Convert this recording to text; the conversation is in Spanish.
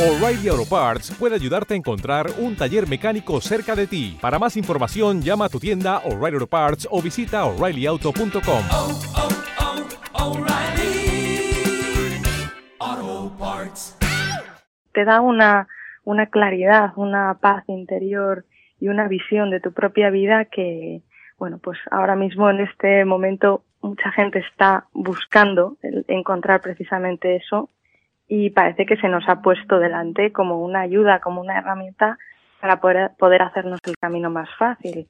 O'Reilly Auto Parts puede ayudarte a encontrar un taller mecánico cerca de ti. Para más información, llama a tu tienda O'Reilly Auto Parts o visita oreillyauto.com. oh, oh, Parts. te da una, una claridad, una paz interior y una visión de tu propia vida que, bueno, pues ahora mismo en este momento mucha gente está buscando encontrar precisamente eso y parece que se nos ha puesto delante como una ayuda, como una herramienta para poder, poder hacernos el camino más fácil.